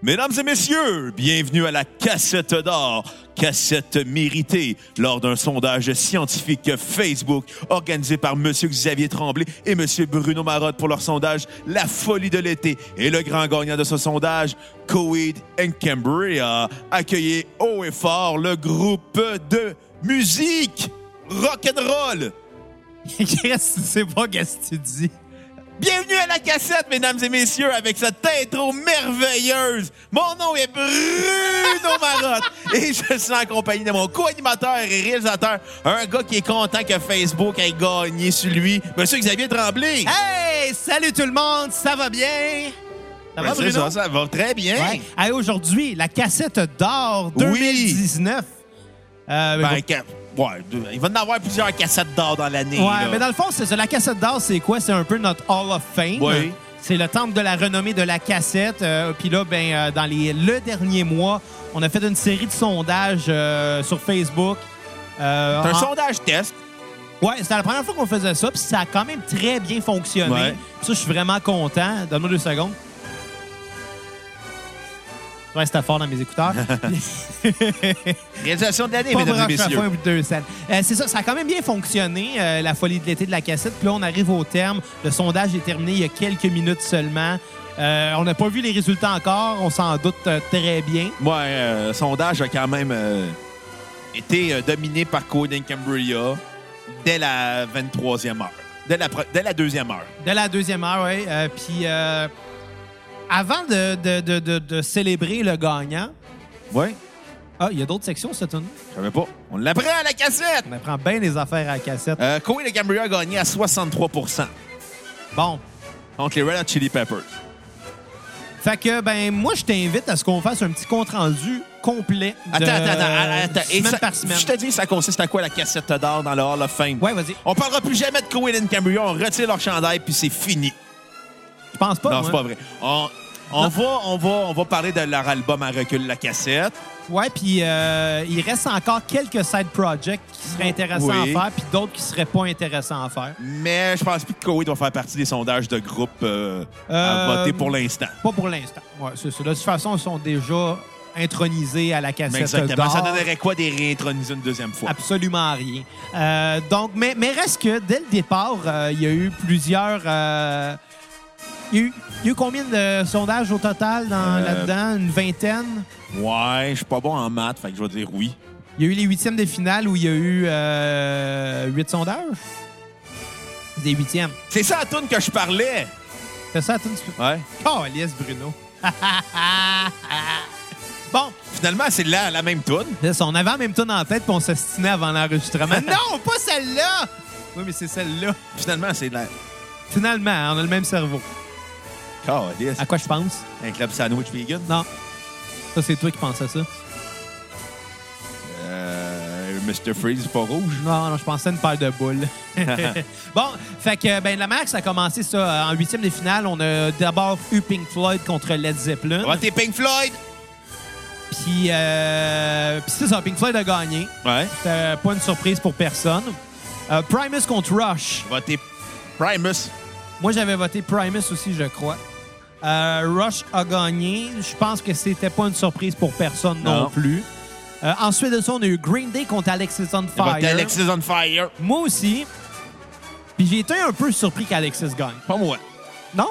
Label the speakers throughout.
Speaker 1: Mesdames et messieurs, bienvenue à la cassette d'or, cassette méritée lors d'un sondage scientifique Facebook organisé par Monsieur Xavier Tremblay et Monsieur Bruno Marotte pour leur sondage La folie de l'été. Et le grand gagnant de ce sondage, Coed and Cambria, accueillez haut et fort le groupe de musique rock'n'roll.
Speaker 2: Qu'est-ce que tu pas qu'est-ce que tu dis?
Speaker 1: Bienvenue à la cassette, mesdames et messieurs, avec cette intro merveilleuse. Mon nom est Bruno Marotte et je suis en compagnie de mon co-animateur et réalisateur, un gars qui est content que Facebook ait gagné sur lui, Monsieur Xavier Tremblay.
Speaker 2: Hey! Salut tout le monde! Ça va bien? Ça va,
Speaker 1: Ben, c'est
Speaker 2: Bruno?
Speaker 1: ça, ça va très bien.
Speaker 2: Ouais. Hey, aujourd'hui, la cassette d'or
Speaker 1: Oui.
Speaker 2: 2019. Euh,
Speaker 1: Ben, ouais, il va y en avoir plusieurs cassettes d'or dans l'année.
Speaker 2: ouais,
Speaker 1: là.
Speaker 2: mais dans le fond, c'est ça. La cassette d'or, c'est quoi? C'est un peu notre Hall of Fame.
Speaker 1: Oui.
Speaker 2: C'est le temple de la renommée de la cassette. Euh, Puis là, ben, euh, dans les, le dernier mois, on a fait une série de sondages euh, sur Facebook. Euh,
Speaker 1: C'est un
Speaker 2: en-
Speaker 1: sondage test.
Speaker 2: Ouais, c'était la première fois qu'on faisait ça, puis ça a quand même très bien fonctionné.
Speaker 1: Ouais.
Speaker 2: Ça, je suis vraiment content. Donne-moi deux secondes. Ouais, c'était fort dans mes écouteurs.
Speaker 1: Réalisation de l'année, mesdames et messieurs.
Speaker 2: foin au bout de deux scènes. Euh, c'est ça, ça a quand même bien fonctionné, euh, la folie de l'été de la cassette. Puis là, on arrive au terme. Le sondage est terminé il y a quelques minutes seulement. Euh, on n'a pas vu les résultats encore. On s'en doute euh, très bien.
Speaker 1: Ouais, euh, le sondage a quand même euh, été euh, dominé par Code and Cambria dès la 23e heure. Dès la, dès la deuxième heure.
Speaker 2: De la deuxième heure, oui. Euh, puis euh, avant de, de- de- de- célébrer le gagnant,
Speaker 1: Ouais.
Speaker 2: ah, il y a d'autres sections, cette tune
Speaker 1: Je savais pas. On l'apprend à la cassette.
Speaker 2: On apprend bien les affaires à la cassette.
Speaker 1: Euh, Code and Cambria a gagné à 63%
Speaker 2: Bon.
Speaker 1: contre les Red Hot Chili Peppers.
Speaker 2: Fait que, ben, moi, je t'invite à ce qu'on fasse un petit compte-rendu complet. De,
Speaker 1: Attends, attends, attends. attends. Et
Speaker 2: Semaine
Speaker 1: ça-
Speaker 2: par semaine.
Speaker 1: Je te dis, ça consiste à quoi la cassette d'or dans le Hall of Fame?
Speaker 2: Ouais, vas-y.
Speaker 1: On parlera plus jamais de Code and Cambria. On retire leur chandail, puis c'est fini.
Speaker 2: Je pense pas.
Speaker 1: non, c'est pas vrai. On, on va, on, va, on va parler de leur album à recul, la cassette.
Speaker 2: Ouais, puis euh, il reste encore quelques side projects qui seraient intéressants
Speaker 1: Oui.
Speaker 2: à faire, puis d'autres qui seraient pas intéressants à faire.
Speaker 1: Mais je pense plus que Koweït va faire partie des sondages de groupe euh, à
Speaker 2: Euh,
Speaker 1: voter pour l'instant.
Speaker 2: Pas pour l'instant. Ouais, c'est ça. De toute façon, ils sont déjà intronisés à la
Speaker 1: Mais
Speaker 2: cassette
Speaker 1: Exactement.
Speaker 2: d'or.
Speaker 1: Ça donnerait quoi des réintroniser une deuxième fois?
Speaker 2: Absolument rien. Euh, donc, mais, mais reste que dès le départ, euh, il y a eu plusieurs. euh, il, y a eu, il y a eu combien de sondages au total dans-
Speaker 1: Euh,
Speaker 2: là-dedans? Une vingtaine?
Speaker 1: Ouais, je suis pas bon en maths, fait que je vais dire oui.
Speaker 2: Il y a eu les huitièmes de finale où il y a eu euh, huit sondages? Des huitièmes.
Speaker 1: C'est ça la toune que je parlais.
Speaker 2: C'est ça, tout
Speaker 1: Ouais.
Speaker 2: Oh, Alias Bruno. bon,
Speaker 1: Finalement, c'est la, la même toune.
Speaker 2: là, on avait en même temps en tête puis on s'estinait avant l'enregistrement. non, pas celle-là! Oui, mais c'est celle-là.
Speaker 1: Finalement, c'est la.
Speaker 2: Finalement, on a le même cerveau.
Speaker 1: Calice.
Speaker 2: À quoi je pense?
Speaker 1: Un club sandwich vegan?
Speaker 2: Non. Ça, c'est toi qui penses à ça.
Speaker 1: Euh, Mr. Freeze, pas rouge?
Speaker 2: Non, non, je pensais à une paire de boules. bon, fait que, ben, la manière que ça a commencé, ça, en huitième de finale, on a d'abord eu Pink Floyd contre Led Zeppelin.
Speaker 1: Votez Pink Floyd.
Speaker 2: Puis, euh, puis c'est ça, Pink Floyd a gagné.
Speaker 1: Ouais.
Speaker 2: C'était pas une surprise pour personne. Euh, Primus contre Rush.
Speaker 1: Votez Primus.
Speaker 2: Moi, j'avais voté Primus aussi, je crois. Euh, Rush a gagné. Je pense que c'était pas une surprise pour personne non,
Speaker 1: Non.
Speaker 2: plus. Euh, ensuite de ça, on a eu Green Day contre Alexis on Fire.
Speaker 1: Votez Alexis on Fire.
Speaker 2: Moi aussi. Puis j'ai été un peu surpris qu'Alexis gagne.
Speaker 1: Pas moi.
Speaker 2: Non?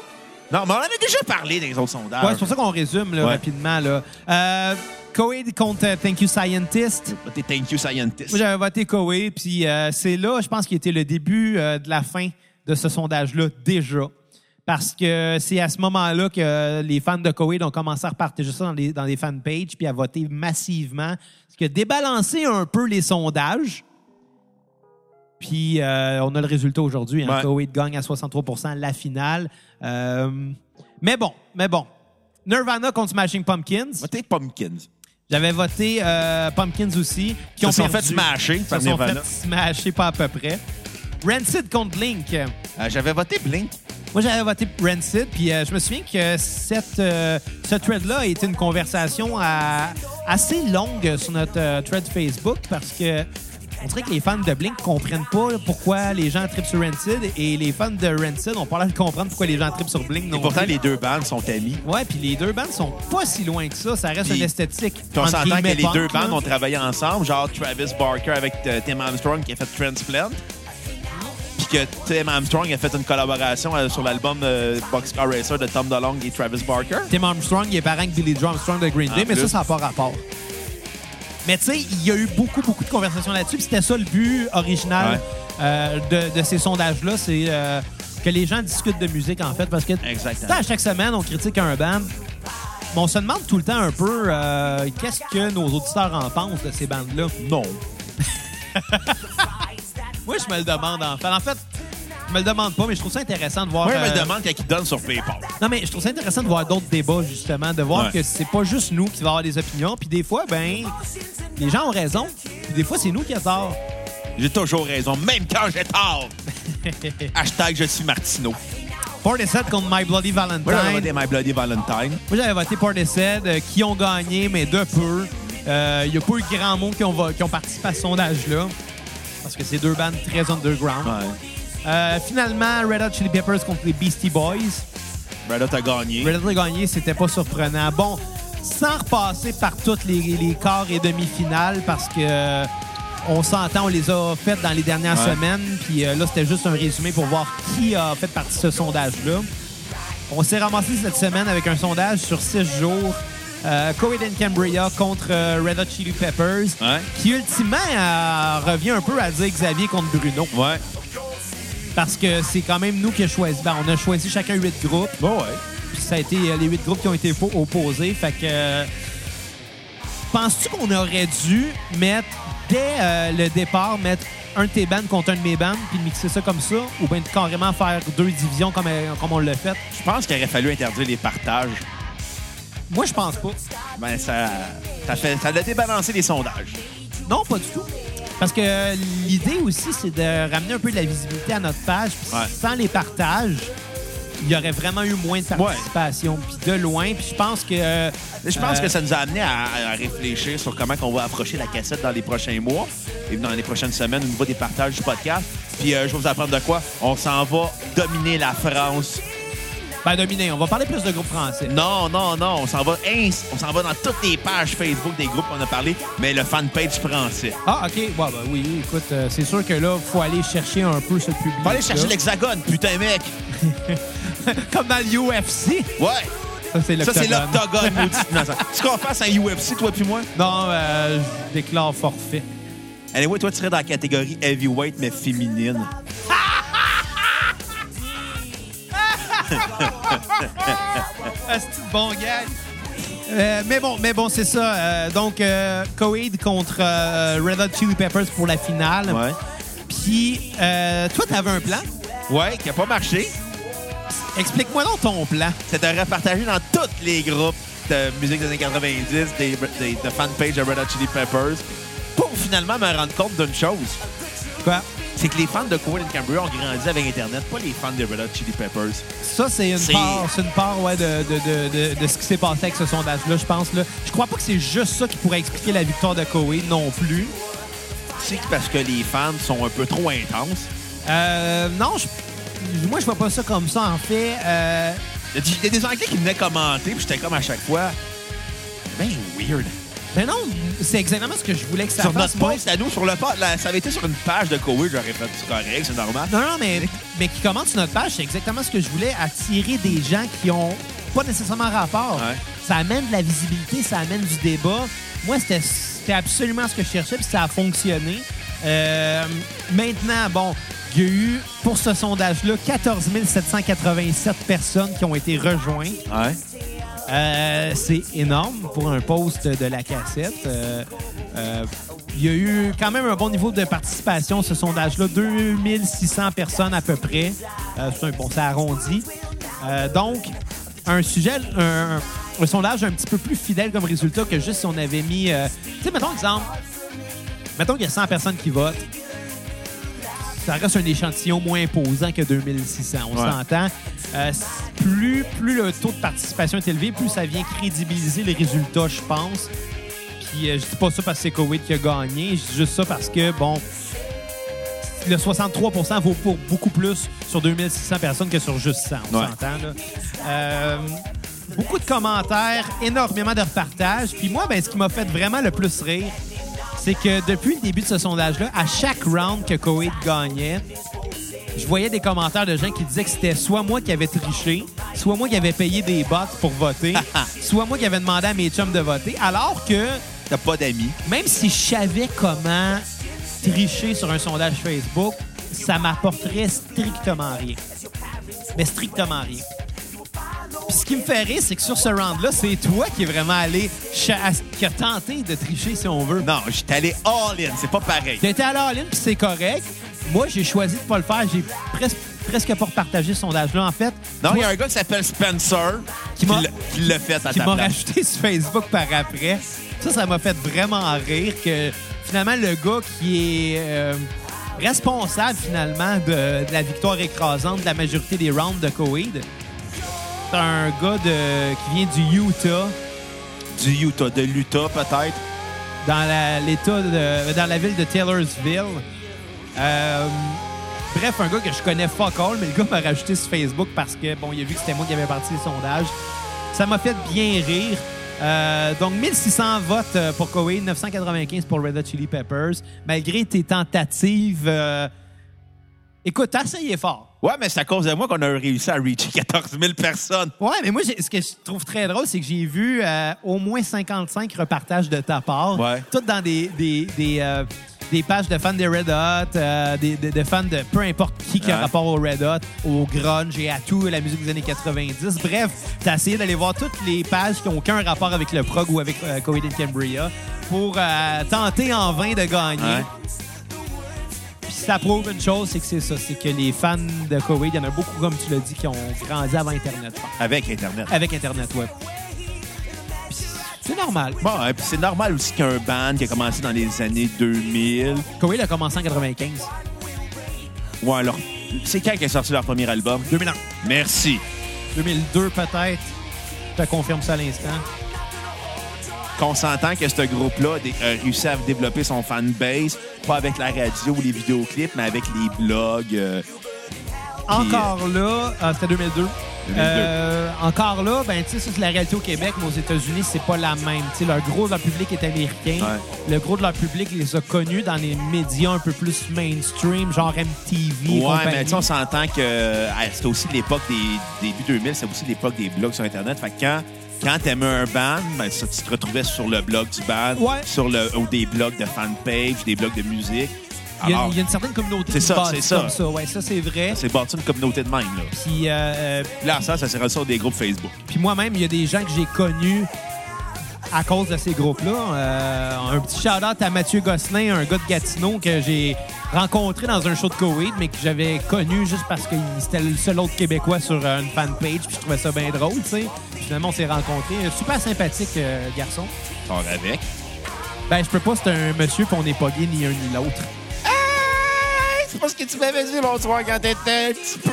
Speaker 1: Non, mais on en a déjà parlé dans les autres sondages.
Speaker 2: Ouais, c'est pour ça qu'on résume là,
Speaker 1: Ouais.
Speaker 2: rapidement. Là. Euh, Coed contre euh, Thank You Scientist.
Speaker 1: Votez Thank You Scientist.
Speaker 2: Moi, j'avais voté Coed, puis euh, c'est là, je pense, qu'il était le début euh, de la fin de ce sondage-là, déjà. Parce que c'est à ce moment-là que les fans de Coed ont commencé à repartager ça dans les, dans les fanpages, puis à voter massivement. Ce qui a débalancé un peu les sondages. Puis euh, on a le résultat aujourd'hui. Hein.
Speaker 1: Ouais.
Speaker 2: Gagne à 63% la finale. Euh, mais bon, mais bon. Nirvana contre Smashing Pumpkins.
Speaker 1: Votez Pumpkins.
Speaker 2: J'avais voté euh, Pumpkins aussi. Qui
Speaker 1: Ils
Speaker 2: ont
Speaker 1: se sont
Speaker 2: perdu.
Speaker 1: fait smasher
Speaker 2: Ils
Speaker 1: par
Speaker 2: se sont
Speaker 1: Nirvana.
Speaker 2: fait smasher pas à peu près. Rancid contre Blink.
Speaker 1: Euh, J'avais voté Blink.
Speaker 2: Moi, j'avais voté Rancid, puis euh, je me souviens que cette, euh, ce thread-là a été une conversation à- assez longue sur notre thread Facebook parce que on dirait que les fans de Blink comprennent pas pourquoi les gens trippent sur Rancid et les fans de Rancid ont pas l'air de comprendre pourquoi les gens trippent sur Blink.
Speaker 1: Et
Speaker 2: non
Speaker 1: pourtant,
Speaker 2: plus.
Speaker 1: les deux bandes sont amis.
Speaker 2: Ouais, puis les deux bandes sont pas si loin que ça. Ça reste
Speaker 1: Puis-
Speaker 2: une esthétique.
Speaker 1: On s'entend que les
Speaker 2: punk,
Speaker 1: deux bandes ont travaillé ensemble, genre Travis Barker avec Tim Armstrong qui a fait Transplant. Que Tim Armstrong a fait une collaboration euh, sur l'album euh, Boxcar Racer de Tom DeLonge et Travis Barker.
Speaker 2: Tim Armstrong, il est parent que Billy Joe Armstrong de Green Day,
Speaker 1: En
Speaker 2: mais ça, ça n'a pas rapport. Mais tu sais, il y a eu beaucoup, beaucoup de conversations là-dessus. puis C'était ça le but original
Speaker 1: Ouais.
Speaker 2: euh, de, de ces sondages-là. C'est euh, que les gens discutent de musique, en fait. Parce que
Speaker 1: Exactement.
Speaker 2: tu sais, à chaque semaine, on critique un band. Mais on se demande tout le temps un peu euh, qu'est-ce que nos auditeurs en pensent de ces bandes-là?
Speaker 1: Non.
Speaker 2: Moi, je me le demande, en fait. En fait, je me le demande pas, mais je trouve ça intéressant de voir.
Speaker 1: Moi, je me
Speaker 2: euh,
Speaker 1: demande quand ils donnent sur PayPal.
Speaker 2: Non, mais je trouve ça intéressant de voir d'autres débats, justement, de voir
Speaker 1: Ouais.
Speaker 2: que c'est pas juste nous qui va avoir des opinions. Puis des fois, ben, les gens ont raison. Puis des fois, c'est nous qui avons tort.
Speaker 1: J'ai toujours raison, même quand j'ai tort. Hashtag je suis Martineau.
Speaker 2: Portishead contre My Bloody Valentine.
Speaker 1: Moi, j'avais voté My Bloody Valentine.
Speaker 2: Moi, j'avais voté Portishead, euh, qui ont gagné, mais de peu. Euh, Il n'y a pas eu grand monde qui ont, va- qui ont participé à ce sondage-là. Parce que c'est deux bandes très underground.
Speaker 1: Ouais.
Speaker 2: Euh, finalement, Red Hot Chili Peppers contre les Beastie Boys.
Speaker 1: Red Hot a gagné.
Speaker 2: Red Hot a gagné, c'était pas surprenant. Bon, sans repasser par toutes les, les quarts et demi-finales, parce que euh, on s'entend, on les a faites dans les dernières
Speaker 1: Ouais.
Speaker 2: semaines, puis euh, là, c'était juste un résumé pour voir qui a fait partie de ce sondage-là. On s'est ramassé cette semaine avec un sondage sur six jours. Euh, Coed and Cambria contre euh, Red Hot Chili Peppers,
Speaker 1: Ouais.
Speaker 2: qui ultimement euh, revient un peu à dire Xavier contre Bruno,
Speaker 1: Ouais.
Speaker 2: parce que c'est quand même nous qui avons choisi. Ben, on a choisi chacun huit groupes.
Speaker 1: Bon, ouais.
Speaker 2: Puis ça a été euh, les huit groupes qui ont été po- opposés. Fait que. Penses-tu qu'on aurait dû mettre, dès le départ, mettre un de tes bands contre un de mes bands, puis mixer ça comme ça, ou bien carrément faire deux divisions comme, comme on l'a fait?
Speaker 1: Je pense qu'il aurait fallu interdire les partages.
Speaker 2: Moi, je pense pas.
Speaker 1: Ben, ça, ça, fait, ça a débalancé les sondages.
Speaker 2: Non, pas du tout. Parce que euh, l'idée aussi, c'est de ramener un peu de la visibilité à notre page. Puis
Speaker 1: Ouais.
Speaker 2: sans les partages, il y aurait vraiment eu moins de participation. Puis de loin. Puis je pense que. euh,
Speaker 1: Je pense
Speaker 2: euh,
Speaker 1: que ça nous a amené à, à réfléchir sur comment on va approcher la cassette dans les prochains mois et dans les prochaines semaines au niveau des partages du podcast. Puis euh, je vais vous apprendre de quoi. On s'en va dominer la France.
Speaker 2: Ben, dominé. On va parler plus de groupes français.
Speaker 1: Non, non, non. On s'en va, ins- on s'en va dans toutes les pages Facebook des groupes qu'on a parlé, mais le fanpage français.
Speaker 2: Ah, OK. Ouais, ben oui, oui, écoute, euh, c'est sûr que là, il faut aller chercher un peu ce public.
Speaker 1: Faut aller chercher l'hexagone, putain, mec.
Speaker 2: Comme dans l'UFC.
Speaker 1: Ouais.
Speaker 2: Ça, c'est
Speaker 1: Ça, c'est
Speaker 2: l'octogone.
Speaker 1: l'octogone, maudit innocent. Tu qu'on fasse un UFC, toi puis moi?
Speaker 2: Non, euh, je déclare forfait.
Speaker 1: Anyway, toi, tu serais dans la catégorie heavyweight, mais féminine.
Speaker 2: c'est un bon gars. Euh, mais bon, mais bon, c'est ça. Euh, donc, euh, Coed contre euh, Red Hot Chili Peppers pour la finale.
Speaker 1: Ouais.
Speaker 2: Puis, toi, t'avais un plan?
Speaker 1: Ouais, qui a pas marché.
Speaker 2: Explique-moi donc ton plan.
Speaker 1: C'est de repartager dans tous les groupes de musique des années 90, des, des, de fanpage de Red Hot Chili Peppers, pour finalement me rendre compte d'une chose.
Speaker 2: Quoi?
Speaker 1: C'est que les fans de Cohen and Cambria ont grandi avec Internet, pas les fans de Red Hot Chili Peppers.
Speaker 2: Ça, c'est une part, c'est une part ouais, de, de, de, de, ce qui s'est passé avec ce sondage-là, je pense. Là. Je crois pas que c'est juste ça qui pourrait expliquer la victoire de Coed non plus.
Speaker 1: C'est parce que les fans sont un peu trop intenses.
Speaker 2: Euh, non, je- moi, je vois pas ça comme ça, en fait. Euh,
Speaker 1: Il y, a du- il y a des Anglais qui venaient commenter, puis j'étais comme à chaque fois, ben weird.
Speaker 2: Ben non, c'est exactement ce que je voulais que ça
Speaker 1: Sur
Speaker 2: fasse.
Speaker 1: notre
Speaker 2: moi.
Speaker 1: post à nous, sur le la- ça avait été sur une page de Cohen, j'aurais fait c'est correct, c'est normal.
Speaker 2: Non, non, mais, mais qui commente sur notre page, c'est exactement ce que je voulais, attirer des gens qui ont pas nécessairement rapport.
Speaker 1: Ouais.
Speaker 2: Ça amène de la visibilité, ça amène du débat. Moi, c'était c'était absolument ce que je cherchais, puis ça a fonctionné. Euh, maintenant, bon, il y a eu, pour ce sondage-là, 14 787 personnes qui ont été rejointes.
Speaker 1: Ouais.
Speaker 2: Euh, c'est énorme pour un post de la cassette. Euh, euh, il y a eu quand même un bon niveau de participation, ce sondage-là. 2600 personnes à peu près. C'est un bon, arrondi. Donc, un sujet, un, sondage un petit peu plus fidèle comme résultat que juste si on avait mis... tu sais, mettons exemple, mettons qu'il y a 100 personnes qui votent. Ça reste un échantillon moins imposant que 2600. On
Speaker 1: Ouais.
Speaker 2: s'entend. Euh, plus, plus le taux de participation est élevé, plus ça vient crédibiliser les résultats, je pense. Puis euh, je dis pas ça parce que c'est Koweït qui a gagné. Je dis juste ça parce que, bon, le 63% vaut pour beaucoup plus sur 2600 personnes que sur juste 100. On
Speaker 1: Ouais.
Speaker 2: s'entend, là. Euh, beaucoup de commentaires, énormément de repartages. Puis moi, ben, ce qui m'a fait vraiment le plus rire, c'est que depuis le début de ce sondage-là, à chaque round que Koweït gagnait, je voyais des commentaires de gens qui disaient que c'était soit moi qui avais triché, soit moi qui avais payé des bots pour voter, soit moi qui avais demandé à mes chums de voter, alors que
Speaker 1: T'as pas d'amis.
Speaker 2: même si je savais comment tricher sur un sondage Facebook, ça m'apporterait strictement rien. Mais strictement rien. Puis ce qui me fait rire, c'est que sur ce round-là, c'est toi qui est vraiment allé, qui a tenté de tricher, si on veut.
Speaker 1: Non, j'étais allé all-in. C'est pas pareil.
Speaker 2: À la ligne, puis c'est correct. Moi, j'ai choisi de pas le faire. J'ai presque, presque pas repartagé ce sondage-là, en fait.
Speaker 1: Non, il y a un gars qui s'appelle Spencer
Speaker 2: Qui
Speaker 1: l'a- fait à
Speaker 2: qui m'a rajouté sur Facebook par après. Ça, ça m'a fait vraiment rire que finalement, le gars qui est euh, responsable finalement de, de la victoire écrasante de la majorité des rounds de Coed, c'est un gars de, qui vient du Utah,
Speaker 1: Du Utah, de l'Utah peut-être.
Speaker 2: dans la, l'État de- dans la ville de Taylorsville. Euh, bref, un gars que je connais fuck all, mais le gars m'a rajouté sur Facebook parce que, bon, il a vu que c'était moi qui avais parti les sondages. Ça m'a fait bien rire. Euh, donc, 1600 votes euh, pour Koweït, 995 pour Red Hot Chili Peppers. Malgré tes tentatives, euh, écoute, t'as essayé fort.
Speaker 1: Ouais, mais c'est à cause de moi qu'on a réussi à reacher 14 000 personnes.
Speaker 2: Ouais, mais moi, ce que je trouve très drôle, c'est que j'ai vu euh, au moins 55 repartages de ta part.
Speaker 1: Ouais.
Speaker 2: Toutes dans des, des, des, euh, des pages de fans des Red Hot, euh, des, de, de fans de peu importe qui qui a
Speaker 1: Ouais.
Speaker 2: rapport au Red Hot, au grunge et à tout, la musique des années 90. Bref, t'as essayé d'aller voir toutes les pages qui n'ont aucun rapport avec le prog ou avec Coheed and Cambria pour tenter en vain de gagner.
Speaker 1: Ouais.
Speaker 2: Ça prouve une chose, c'est que c'est ça, c'est que les fans de Coheed, il y en a beaucoup, comme tu l'as dit, qui ont grandi avant Internet.
Speaker 1: Avec Internet.
Speaker 2: avec Internet. Puis C'est normal.
Speaker 1: Bon, et puis c'est normal aussi qu'un band qui a commencé dans les années 2000.
Speaker 2: Coheed a commencé en 95.
Speaker 1: Ouais, alors, c'est quand qu'est sorti leur premier album?
Speaker 2: 2001.
Speaker 1: Merci.
Speaker 2: 2002 peut-être. Je te confirme ça à l'instant.
Speaker 1: Qu'on s'entend que ce groupe-là a réussi à développer son fanbase, pas avec la radio ou les vidéoclips, mais avec les blogs. euh,
Speaker 2: Encore là, ah, c'était 2002.
Speaker 1: 2002.
Speaker 2: Euh, encore là, ben tu sais, ça c'est la réalité au Québec, mais aux États-Unis, c'est pas la même. Tu sais, leur gros de leur public est américain.
Speaker 1: Ouais.
Speaker 2: Le gros de leur public les a connus dans les médias un peu plus mainstream, genre MTV.
Speaker 1: Ouais, mais tu sais, on s'entend que euh, c'était aussi l'époque des début 2000, c'est aussi l'époque des blogs sur Internet. Fait que quand, quand t'aimais un band, ben, ça, tu te retrouvais sur le blog du band,
Speaker 2: Ouais.
Speaker 1: sur le, ou des blogs de fanpage, des blogs de musique.
Speaker 2: il y, a,
Speaker 1: Alors,
Speaker 2: il y a une certaine communauté
Speaker 1: C'est ça, c'est ça.
Speaker 2: comme ça. Ouais, ça c'est vrai.
Speaker 1: c'est bâti une communauté de même. Là.
Speaker 2: Puis euh,
Speaker 1: Là, ça, ça s'est sur des groupes Facebook.
Speaker 2: Puis moi-même, il y a des gens que j'ai connus à cause de ces groupes-là. Euh, un petit shout-out à Mathieu Gosselin, un gars de Gatineau que j'ai rencontré dans un show de Koweït, mais que j'avais connu juste parce que c'était le seul autre Québécois sur euh, une fanpage, puis je trouvais ça bien drôle, tu sais. Finalement, on s'est rencontrés. Euh, Super sympathique euh, garçon.
Speaker 1: Sors avec.
Speaker 2: Ben, je peux pas, c'est un monsieur, puis on n'est pas gay ni un ni l'autre.
Speaker 1: C'est pas ce que tu m'avais dit l'autre soir quand t'étais un petit peu.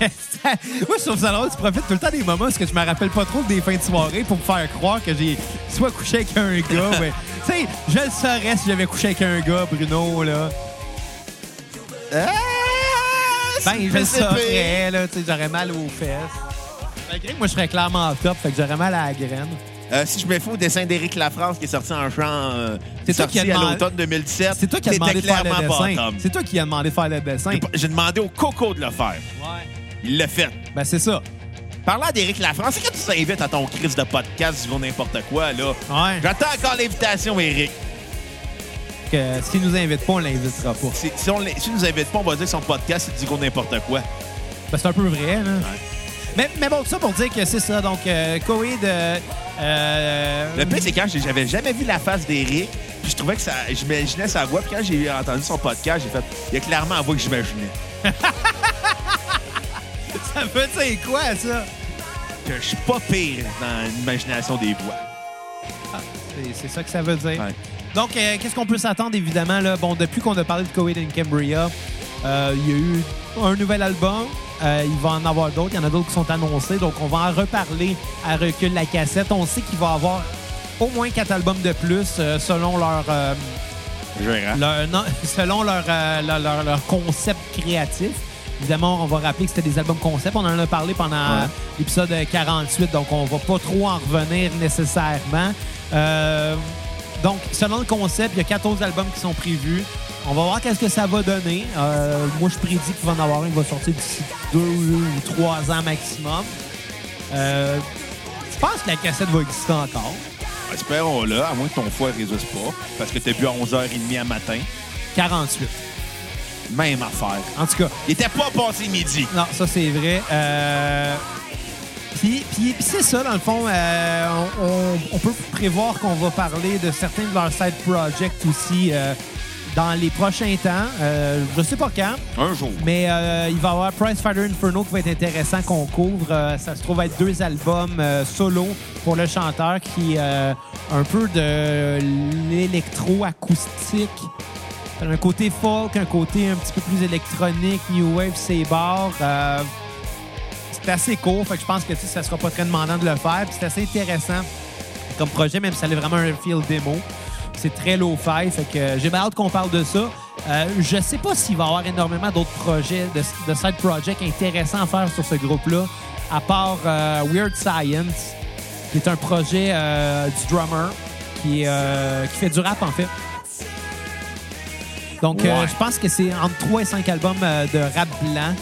Speaker 2: Moi, je trouve ça drôle. Tu profites tout le temps des moments parce que je me rappelle pas trop des fins de soirée pour me faire croire que j'ai soit couché avec un gars. mais, tu sais, je le saurais si j'avais couché avec un gars, Bruno, là.
Speaker 1: Ah,
Speaker 2: Ben, je le saurais, là. Tu sais, j'aurais mal aux fesses. Malgré que moi, je serais clairement top, fait que j'aurais mal à la graine.
Speaker 1: Euh, si je me fais au dessin d'Éric Lafrance qui est sorti en chant euh,
Speaker 2: C'est toi qui
Speaker 1: à
Speaker 2: demandé-
Speaker 1: l'automne 2017.
Speaker 2: C'est toi qui
Speaker 1: t'étais
Speaker 2: demandé de faire le dessin. C'est toi qui as demandé de faire le dessin.
Speaker 1: J'ai demandé au Coco de le faire.
Speaker 2: Ouais.
Speaker 1: Il l'a fait.
Speaker 2: Ben, c'est ça.
Speaker 1: Parlant d'Éric Lafrance, c'est quand tu t'invites à ton crise de podcast, du n'importe quoi, là?
Speaker 2: Ouais.
Speaker 1: J'attends encore l'invitation, Éric.
Speaker 2: Que, si nous invite pas, on l'invitera pas.
Speaker 1: Si, si on si nous invite pas, on va dire que son podcast, c'est du gros n'importe quoi.
Speaker 2: Ben, c'est un peu vrai, là. Mais, mais bon, tout ça pour dire que c'est ça. Donc, euh, euh, euh,
Speaker 1: Le pire, c'est quand j'avais jamais vu la face d'Éric, puis je trouvais que ça. J'imaginais sa voix, puis quand j'ai entendu son podcast, j'ai fait. Il y a clairement la voix que j'imaginais.
Speaker 2: Ça veut dire quoi, ça?
Speaker 1: Que je suis pas pire dans l'imagination des voix.
Speaker 2: Ah, c'est- ça que ça veut dire.
Speaker 1: Ouais.
Speaker 2: Donc, euh, qu'est-ce qu'on peut s'attendre, évidemment? Là? Bon, depuis qu'on a parlé de Coheed and Cambria, euh, il y a eu un nouvel album. Euh, il va en avoir d'autres. Il y en a d'autres qui sont annoncés. Donc, on va en reparler à recul la cassette. On sait qu'il va y avoir au moins quatre albums de plus selon leur,
Speaker 1: Gérant.
Speaker 2: leur- non, selon leur, leur, leur- leur concept créatif. Évidemment, on va rappeler que c'était des albums concept. On en a parlé pendant
Speaker 1: Ouais.
Speaker 2: l'épisode 48, donc on va pas trop en revenir nécessairement. Euh, donc, selon le concept, il y a quatre autres albums qui sont prévus. On va voir qu'est-ce que ça va donner. Euh, moi, je prédis qu'il va en avoir un qui va sortir d'ici deux ou trois ans maximum. Euh, je pense que la cassette va exister encore?
Speaker 1: Espérons-le, à moins que ton foie ne résiste pas, parce que t'as bu à 11h30 à matin.
Speaker 2: 48.
Speaker 1: Même affaire.
Speaker 2: En tout cas,
Speaker 1: Il était pas passé midi.
Speaker 2: Non, ça c'est vrai. Euh, Puis, puis- puis c'est ça, dans le fond, euh, on, peut prévoir qu'on va parler de certains de leurs side projects aussi euh, dans les prochains temps. Euh, je sais pas quand,
Speaker 1: Un jour.
Speaker 2: mais il va y avoir Price Fighter Inferno qui va être intéressant qu'on couvre. Ça se trouve être deux albums solo pour le chanteur qui est un peu de l'électro-acoustique. Un côté folk, un côté un petit peu plus électronique, new wave, c'est. Euh, c'est assez court, fait que je pense que ça sera pas très demandant de le faire. C'est assez intéressant comme projet, même si ça a vraiment un feel démo. C'est très low-fi, fait que j'ai hâte qu'on parle de ça. Euh, je sais pas s'il va y avoir énormément d'autres projets, de, de side projects intéressants à faire sur ce groupe-là, à part euh, Weird Science, qui est un projet euh, du drummer qui, qui fait du rap en fait. Donc, euh, je pense que c'est entre 3 et 5 albums euh, de rap blanc.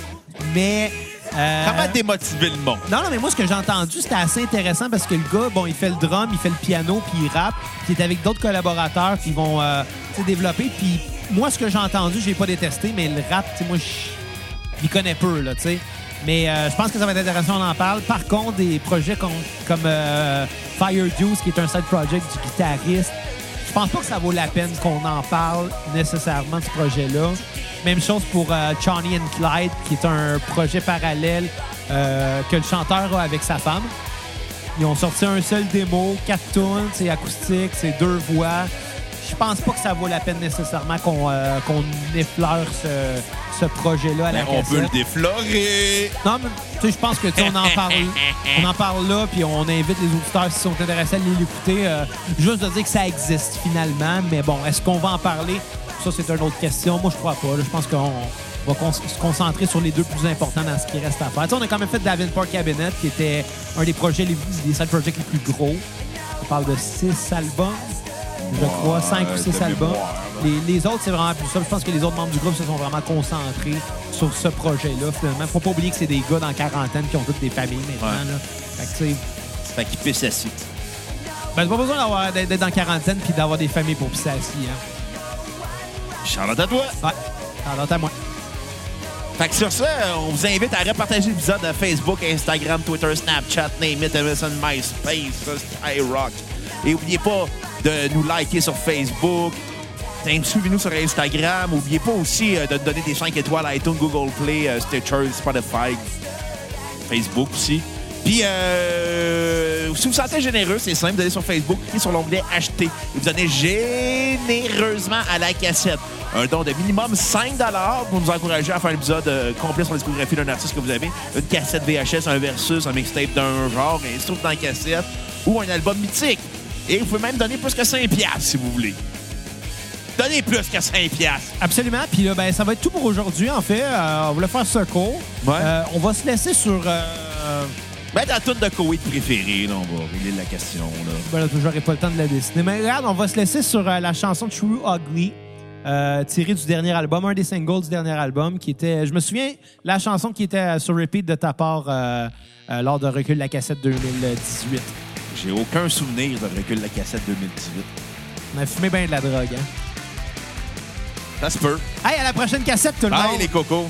Speaker 2: Mais. euh,
Speaker 1: Comment démotiver le monde?
Speaker 2: non, non, mais moi, ce que j'ai entendu, c'était assez intéressant parce que le gars, bon, il fait le drum, il fait le piano, puis il rappe, puis il est avec d'autres collaborateurs, puis ils vont euh, sais, développer. Puis moi, ce que j'ai entendu, j'ai pas détesté, mais le rap, tu sais, moi, je m'y connais peu, là, tu sais. Mais euh, je pense que ça va être intéressant, on en parle. Par contre, des projets comme, comme euh, Fire Juice, qui est un side project du guitariste, pense pas que ça vaut la peine qu'on en parle nécessairement de ce projet-là. Même chose pour euh, Johnny and Clyde, qui est un projet parallèle euh, que le chanteur a avec sa femme. Ils ont sorti un seul démo, quatre tunes, c'est acoustique, c'est deux voix. Je pense pas que ça vaut la peine nécessairement qu'on euh, qu'on effleure ce, ce projet-là à la
Speaker 1: Ben, on peut le
Speaker 2: cassette.
Speaker 1: déflorer.
Speaker 2: Non, mais tu sais, je pense que tu sais, on en parle, on en parle là, puis on invite les auditeurs s'ils sont intéressés à l'écouter. euh, juste de dire que ça existe finalement, mais bon, est-ce qu'on va en parler? Ça, c'est une autre question. Moi, je crois pas. là. Je pense qu'on va con- se concentrer sur les deux plus importants dans ce qui reste à faire. Tu sais, on a quand même fait Davenport Cabinet, qui était un des projets, les, des side projects les plus gros. On parle de six albums, je crois, cinq ou six albums. Les, les autres, c'est vraiment plus ça. Je pense que les autres membres du groupe se sont vraiment concentrés sur ce projet-là. Finalement, faut pas oublier que c'est des gars dans la quarantaine qui ont toutes des familles maintenant.
Speaker 1: Ouais.
Speaker 2: là. Fait que,
Speaker 1: Fait qu'il pisse assis.
Speaker 2: ben, t'as pas besoin d'avoir- d'être dans la quarantaine puis d'avoir des familles pour pisser assis. Hein.
Speaker 1: Charlotte à toi.
Speaker 2: Ouais, alors à moi.
Speaker 1: Fait que sur ça, on vous invite à repartager l'épisode de Facebook, Instagram, Twitter, Snapchat, Name It, MSN, MySpace, Skyrock. Et n'oubliez pas de nous liker sur Facebook. Suivez-nous sur Instagram. N'oubliez pas aussi euh, de donner des 5 étoiles à iTunes, Google Play, euh, Stitcher, Spotify, Facebook aussi. Puis, euh, si vous sentez généreux, c'est simple, vous allez sur Facebook, cliquez sur l'onglet Acheter et vous donnez généreusement à la cassette. Un don de minimum 5 pour nous encourager à faire un épisode euh, complet sur la discographie d'un artiste que vous avez. Une cassette VHS, un versus, un mixtape d'un genre, se trouve dans la cassette, ou un album mythique. Et vous pouvez même donner plus que 5 piastres, si vous voulez. Donnez plus que 5 piastres.
Speaker 2: Absolument. Puis là, ben, ça va être tout pour aujourd'hui, en fait. Euh, on voulait faire ce cours.
Speaker 1: Ouais.
Speaker 2: Euh, on va se laisser sur... Euh,
Speaker 1: Ben, ta tune de Koweït préférée, là, on va régler la question. Là.
Speaker 2: Ben là, j'aurais pas le temps de la dessiner. Mais regarde, on va se laisser sur euh, la chanson True Ugly, euh, tirée du dernier album, un des singles du dernier album, qui était, je me souviens, la chanson qui était sur repeat de ta part euh, euh, lors de Recul de la cassette 2018.
Speaker 1: J'ai aucun souvenir de recul de la cassette 2018.
Speaker 2: On a fumé bien de la drogue, hein?
Speaker 1: Ça se peut.
Speaker 2: Hey, à la prochaine cassette, tout le
Speaker 1: Bye,
Speaker 2: monde!
Speaker 1: les cocos.